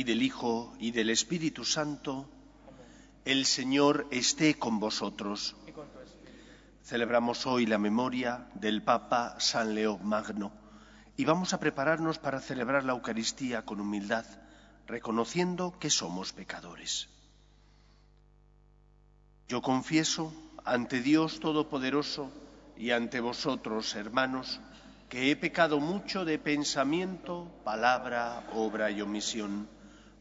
y del Hijo y del Espíritu Santo, el Señor esté con vosotros. Celebramos hoy la memoria del Papa San León Magno y vamos a prepararnos para celebrar la Eucaristía con humildad, reconociendo que somos pecadores. Yo confieso ante Dios Todopoderoso y ante vosotros, hermanos, que he pecado mucho de pensamiento, palabra, obra y omisión,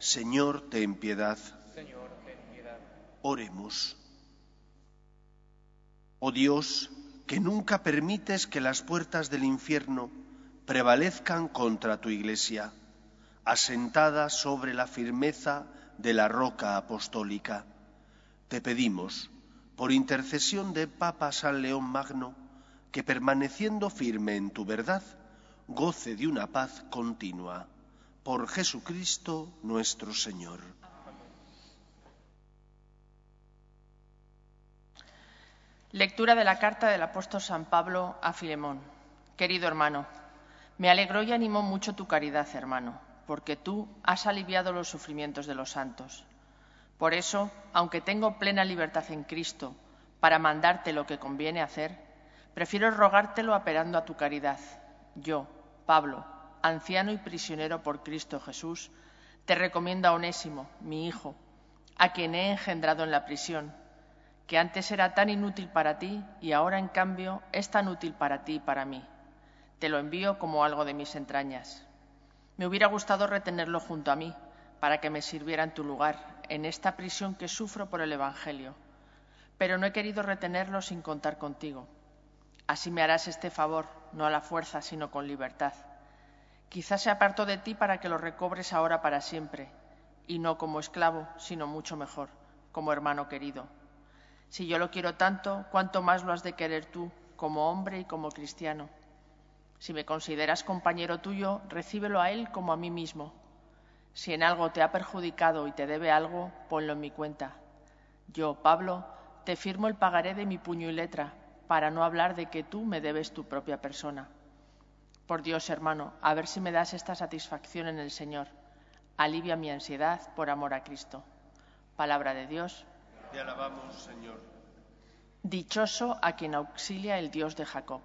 Señor, ten piedad. Oremos. Oh Dios, que nunca permites que las puertas del infierno prevalezcan contra tu Iglesia, asentada sobre la firmeza de la roca apostólica. Te pedimos, por intercesión de Papa San León Magno, que permaneciendo firme en tu verdad, goce de una paz continua. Por Jesucristo nuestro Señor. Lectura de la carta del apóstol San Pablo a Filemón. Querido hermano, me alegró y animó mucho tu caridad, hermano, porque tú has aliviado los sufrimientos de los santos. Por eso, aunque tengo plena libertad en Cristo para mandarte lo que conviene hacer, prefiero rogártelo apelando a tu caridad. Yo, Pablo, anciano y prisionero por Cristo Jesús, te recomiendo a Onésimo, mi hijo, a quien he engendrado en la prisión, que antes era tan inútil para ti y ahora, en cambio, es tan útil para ti y para mí. Te lo envío como algo de mis entrañas. Me hubiera gustado retenerlo junto a mí, para que me sirviera en tu lugar, en esta prisión que sufro por el Evangelio. Pero no he querido retenerlo sin contar contigo. Así me harás este favor, no a la fuerza, sino con libertad. Quizás se apartó de ti para que lo recobres ahora para siempre, y no como esclavo, sino mucho mejor, como hermano querido. Si yo lo quiero tanto, ¿cuánto más lo has de querer tú, como hombre y como cristiano? Si me consideras compañero tuyo, recíbelo a él como a mí mismo. Si en algo te ha perjudicado y te debe algo, ponlo en mi cuenta. Yo, Pablo, te firmo el pagaré de mi puño y letra, para no hablar de que tú me debes tu propia persona. Por Dios, hermano, a ver si me das esta satisfacción en el Señor. Alivia mi ansiedad por amor a Cristo. Palabra de Dios. Te alabamos, Señor. Dichoso a quien auxilia el Dios de Jacob,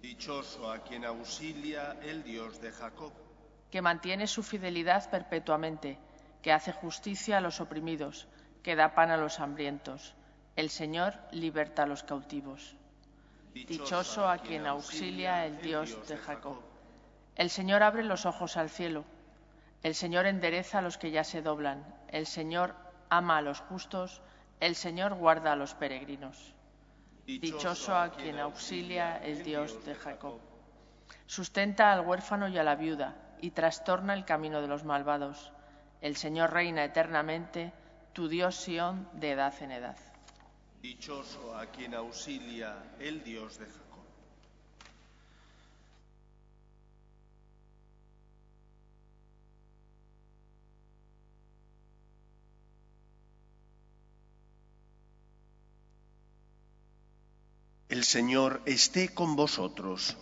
Dichoso a quien auxilia el Dios de Jacob, que mantiene su fidelidad perpetuamente, que hace justicia a los oprimidos, que da pan a los hambrientos. El Señor liberta a los cautivos. Dichoso a quien auxilia el Dios de Jacob. El Señor abre los ojos al cielo. El Señor endereza a los que ya se doblan. El Señor ama a los justos. El Señor guarda a los peregrinos. Dichoso a quien auxilia el Dios de Jacob. Sustenta al huérfano y a la viuda y trastorna el camino de los malvados. El Señor reina eternamente, tu Dios Sión de edad en edad. Dichoso a quien auxilia el Dios de Jacob. El Señor esté con vosotros.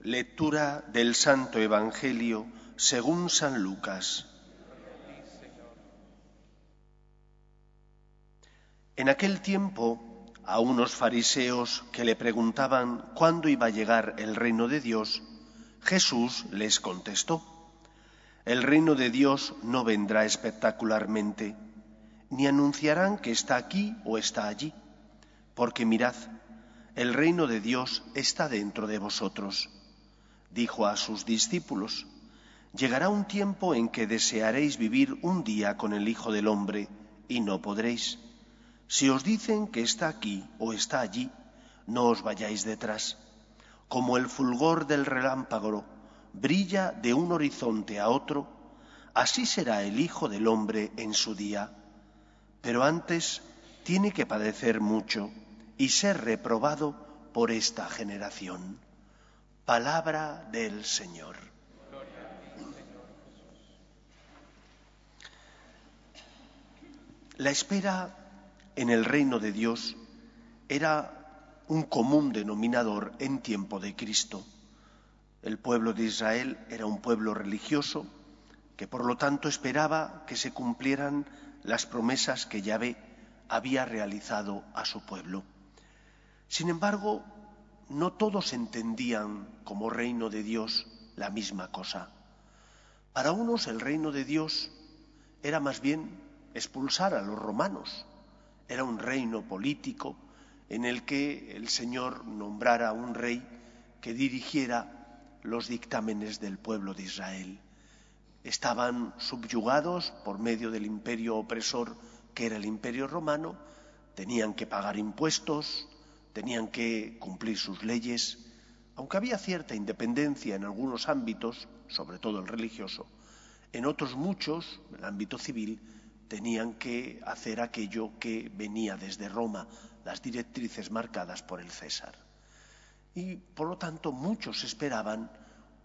Lectura del Santo Evangelio según San Lucas. En aquel tiempo, a unos fariseos que le preguntaban cuándo iba a llegar el reino de Dios, Jesús les contestó, El reino de Dios no vendrá espectacularmente, ni anunciarán que está aquí o está allí, porque mirad, el reino de Dios está dentro de vosotros. Dijo a sus discípulos, Llegará un tiempo en que desearéis vivir un día con el Hijo del Hombre y no podréis. Si os dicen que está aquí o está allí, no os vayáis detrás. Como el fulgor del relámpago brilla de un horizonte a otro, así será el Hijo del Hombre en su día. Pero antes tiene que padecer mucho y ser reprobado por esta generación. Palabra del Señor. La espera en el reino de Dios era un común denominador en tiempo de Cristo. El pueblo de Israel era un pueblo religioso que por lo tanto esperaba que se cumplieran las promesas que Yahvé había realizado a su pueblo. Sin embargo, no todos entendían como reino de Dios la misma cosa. Para unos el reino de Dios era más bien expulsar a los romanos. Era un reino político en el que el Señor nombrara un rey que dirigiera los dictámenes del pueblo de Israel. Estaban subyugados por medio del imperio opresor que era el imperio romano, tenían que pagar impuestos, tenían que cumplir sus leyes, aunque había cierta independencia en algunos ámbitos, sobre todo el religioso, en otros muchos, el ámbito civil, tenían que hacer aquello que venía desde Roma, las directrices marcadas por el César. Y por lo tanto muchos esperaban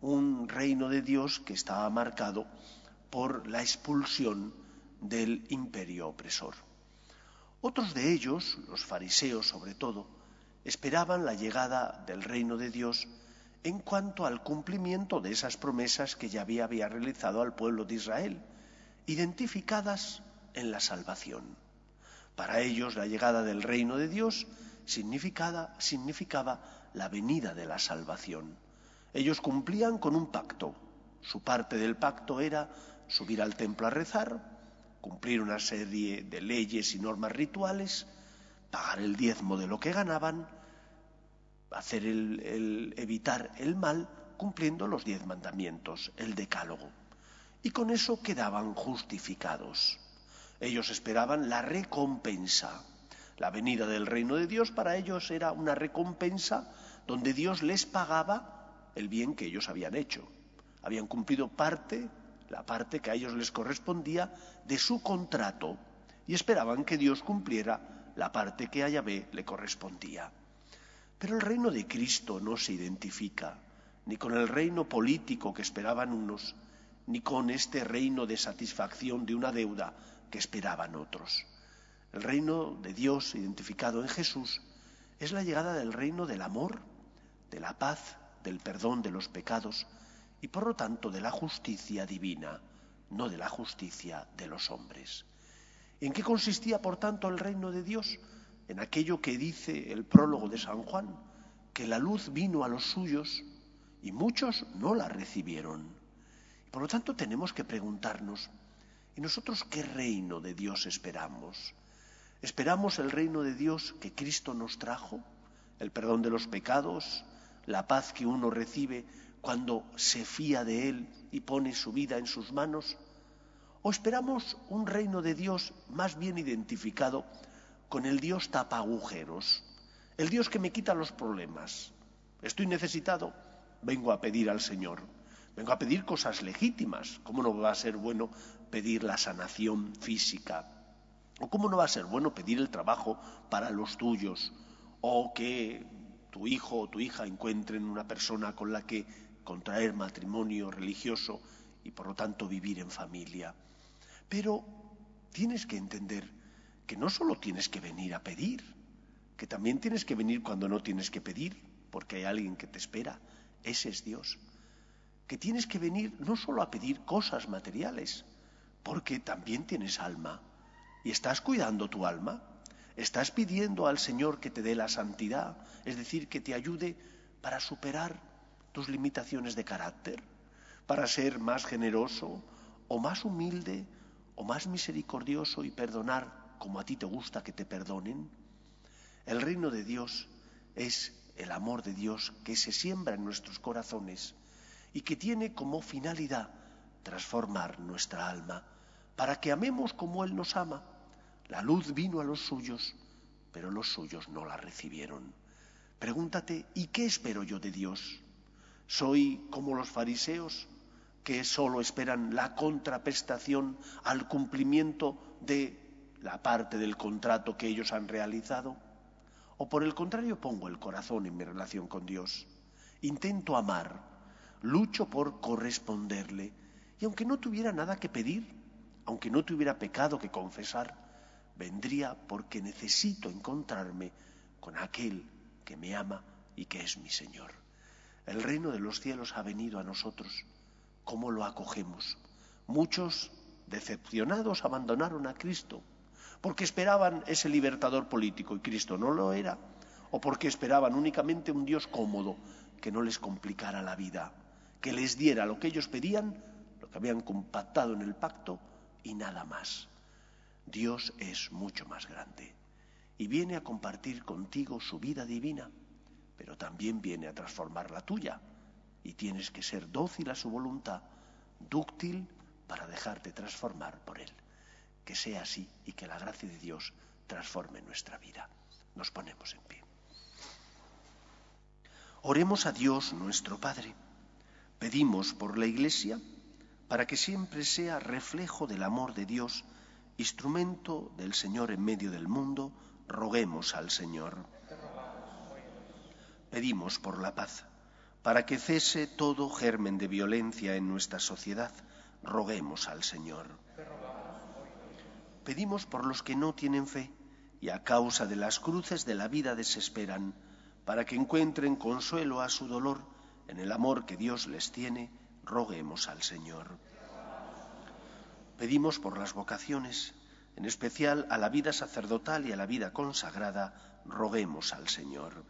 un reino de Dios que estaba marcado por la expulsión del imperio opresor. Otros de ellos, los fariseos sobre todo, esperaban la llegada del reino de Dios en cuanto al cumplimiento de esas promesas que ya había, había realizado al pueblo de Israel, identificadas en la salvación. Para ellos la llegada del reino de Dios significaba, la venida de la salvación. Ellos cumplían con un pacto. Su parte del pacto era subir al templo a rezar, cumplir una serie de leyes y normas rituales, pagar el diezmo de lo que ganaban, hacer el, evitar el mal cumpliendo los diez mandamientos, el decálogo. Y con eso quedaban justificados. Ellos esperaban la recompensa. La venida del reino de Dios para ellos era una recompensa donde Dios les pagaba el bien que ellos habían hecho. Habían cumplido parte, la parte que a ellos les correspondía de su contrato y esperaban que Dios cumpliera la parte que a Yahvé le correspondía. Pero el reino de Cristo no se identifica ni con el reino político que esperaban unos, ni con este reino de satisfacción de una deuda que esperaban otros. El reino de Dios identificado en Jesús es la llegada del reino del amor, de la paz, del perdón de los pecados y por lo tanto de la justicia divina, no de la justicia de los hombres. ¿En qué consistía, por tanto, el reino de Dios? En aquello que dice el prólogo de San Juan, que la luz vino a los suyos y muchos no la recibieron. Por lo tanto, tenemos que preguntarnos, ¿Y nosotros qué reino de Dios esperamos? ¿Esperamos el reino de Dios que Cristo nos trajo? El perdón de los pecados, la paz que uno recibe cuando se fía de Él y pone su vida en sus manos? ¿O esperamos un reino de Dios más bien identificado con el Dios tapa agujeros, el Dios que me quita los problemas? Estoy necesitado, vengo a pedir al Señor. Vengo a pedir cosas legítimas. ¿Cómo no va a ser bueno pedir la sanación física? ¿O cómo no va a ser bueno pedir el trabajo para los tuyos? ¿O que tu hijo o tu hija encuentren una persona con la que contraer matrimonio religioso y por lo tanto vivir en familia? Pero tienes que entender que no solo tienes que venir a pedir, que también tienes que venir cuando no tienes que pedir, porque hay alguien que te espera. Ese es Dios que tienes que venir no solo a pedir cosas materiales, porque también tienes alma y estás cuidando tu alma. Estás pidiendo al Señor que te dé la santidad, es decir, que te ayude para superar tus limitaciones de carácter, para ser más generoso o más humilde o más misericordioso y perdonar como a ti te gusta que te perdonen. El reino de Dios es el amor de Dios que se siembra en nuestros corazones y que tiene como finalidad transformar nuestra alma para que amemos como Él nos ama. La luz vino a los suyos, pero los suyos no la recibieron. Pregúntate, ¿y qué espero yo de Dios? ¿Soy como los fariseos que solo esperan la contraprestación al cumplimiento de la parte del contrato que ellos han realizado? ¿O por el contrario pongo el corazón en mi relación con Dios? Intento amar, lucho por corresponderle, y aunque no tuviera nada que pedir, aunque no tuviera pecado que confesar, vendría porque necesito encontrarme con aquel que me ama y que es mi Señor. El reino de los cielos ha venido a nosotros. ¿Cómo lo acogemos? Muchos, decepcionados, abandonaron a Cristo porque esperaban ese libertador político y Cristo no lo era, o porque esperaban únicamente un Dios cómodo que no les complicara la vida, que les diera lo que ellos pedían, lo que habían compactado en el pacto y nada más. Dios es mucho más grande y viene a compartir contigo su vida divina, pero también viene a transformar la tuya y tienes que ser dócil a su voluntad, dúctil para dejarte transformar por Él. Que sea así y que la gracia de Dios transforme nuestra vida. Nos ponemos en pie. Oremos a Dios nuestro Padre. Pedimos por la Iglesia para que siempre sea reflejo del amor de Dios, instrumento del Señor en medio del mundo, roguemos al Señor. Pedimos por la paz, para que cese todo germen de violencia en nuestra sociedad, roguemos al Señor. Pedimos por los que no tienen fe y a causa de las cruces de la vida desesperan, para que encuentren consuelo a su dolor en el amor que Dios les tiene, roguemos al Señor. Pedimos por las vocaciones, en especial a la vida sacerdotal y a la vida consagrada, roguemos al Señor.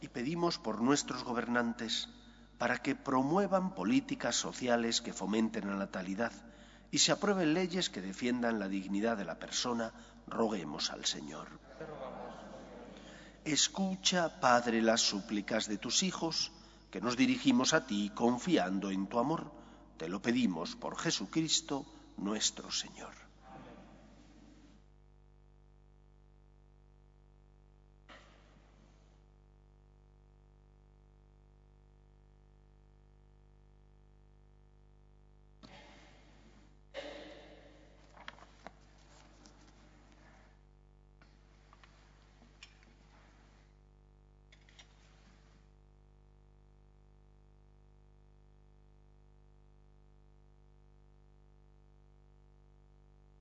Y pedimos por nuestros gobernantes para que promuevan políticas sociales que fomenten la natalidad y se aprueben leyes que defiendan la dignidad de la persona, roguemos al Señor. Escucha, Padre, las súplicas de tus hijos, que nos dirigimos a ti confiando en tu amor. Te lo pedimos por Jesucristo nuestro Señor.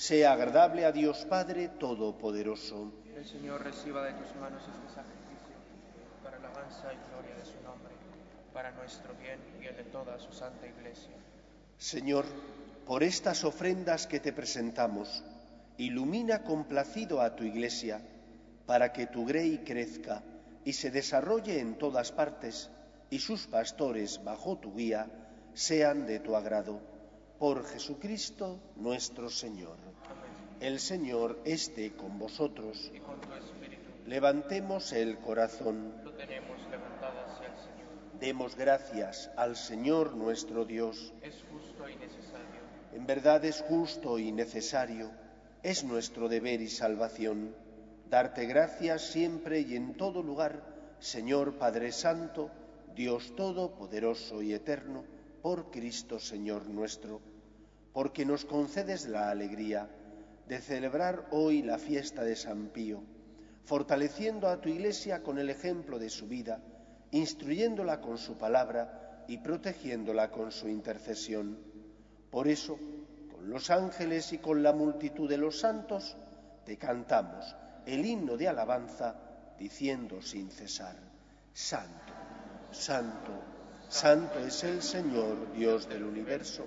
sea agradable a Dios Padre Todopoderoso. El Señor reciba de tus manos este sacrificio para la alabanza y gloria de su nombre, para nuestro bien y el de toda su santa iglesia. Señor, por estas ofrendas que te presentamos, ilumina complacido a tu iglesia, para que tu grey crezca y se desarrolle en todas partes, y sus pastores, bajo tu guía, sean de tu agrado. Por Jesucristo nuestro Señor. El Señor esté con vosotros. Y con tu espíritu Levantemos el corazón. lo tenemos levantado hacia el Señor. Demos gracias al Señor nuestro Dios. Es justo y necesario. En verdad es justo y necesario, es nuestro deber y salvación, darte gracias siempre y en todo lugar, Señor Padre Santo, Dios Todopoderoso y Eterno, por Cristo Señor nuestro, porque nos concedes la alegría de celebrar hoy la fiesta de San Pío, fortaleciendo a tu Iglesia con el ejemplo de su vida, instruyéndola con su palabra y protegiéndola con su intercesión. Por eso, con los ángeles y con la multitud de los santos, te cantamos el himno de alabanza, diciendo sin cesar, Santo, Santo, Santo es el Señor, Dios del universo.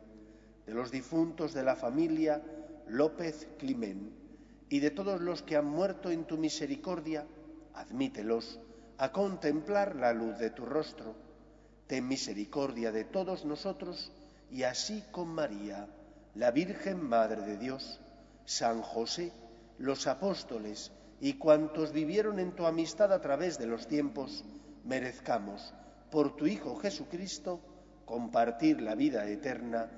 de los difuntos de la familia López Climén y de todos los que han muerto en tu misericordia, admítelos a contemplar la luz de tu rostro. Ten misericordia de todos nosotros y así con María, la Virgen Madre de Dios, San José, los apóstoles y cuantos vivieron en tu amistad a través de los tiempos, merezcamos, por tu Hijo Jesucristo, compartir la vida eterna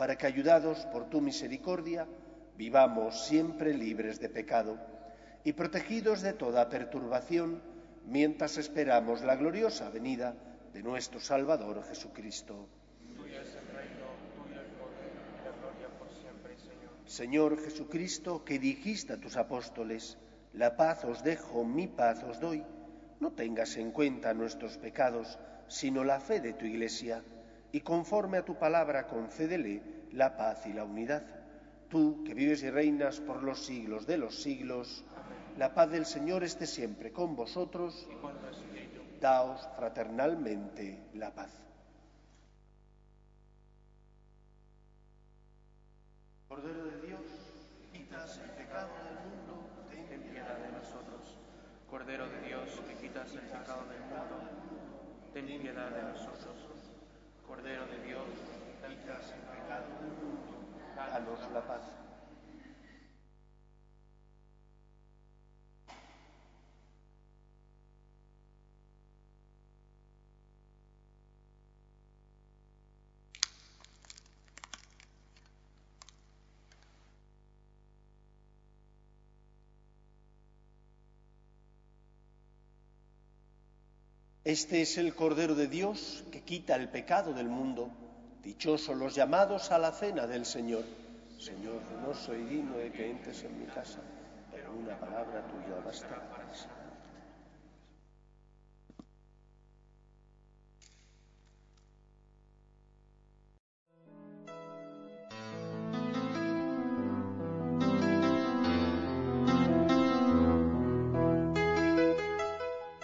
para que, ayudados por tu misericordia, vivamos siempre libres de pecado y protegidos de toda perturbación, mientras esperamos la gloriosa venida de nuestro Salvador Jesucristo. Señor Jesucristo, que dijiste a tus apóstoles, la paz os dejo, mi paz os doy, no tengas en cuenta nuestros pecados, sino la fe de tu Iglesia, y conforme a tu palabra concédele la paz y la unidad. Tú, que vives y reinas por los siglos de los siglos, la paz del Señor esté siempre con vosotros. Daos fraternalmente la paz. Cordero de Dios, quitas el pecado del mundo, ten piedad de nosotros. Cordero de Dios, que quitas el pecado del mundo, ten piedad de nosotros. Cordero de Dios, quitas el pecado del mundo, la paz. Este es el Cordero de Dios que quita el pecado del mundo. Dichosos los llamados a la cena del Señor. Señor, no soy digno de que entres en mi casa, pero una palabra tuya basta para.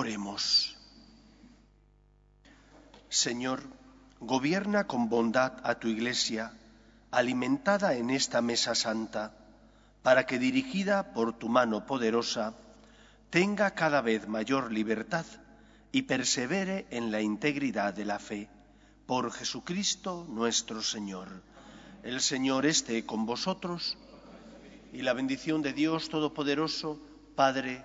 Oremos. Señor, gobierna con bondad a tu Iglesia, alimentada en esta mesa santa, para que dirigida por tu mano poderosa, tenga cada vez mayor libertad y persevere en la integridad de la fe. Por Jesucristo nuestro Señor. El Señor esté con vosotros y la bendición de Dios Todopoderoso, Padre,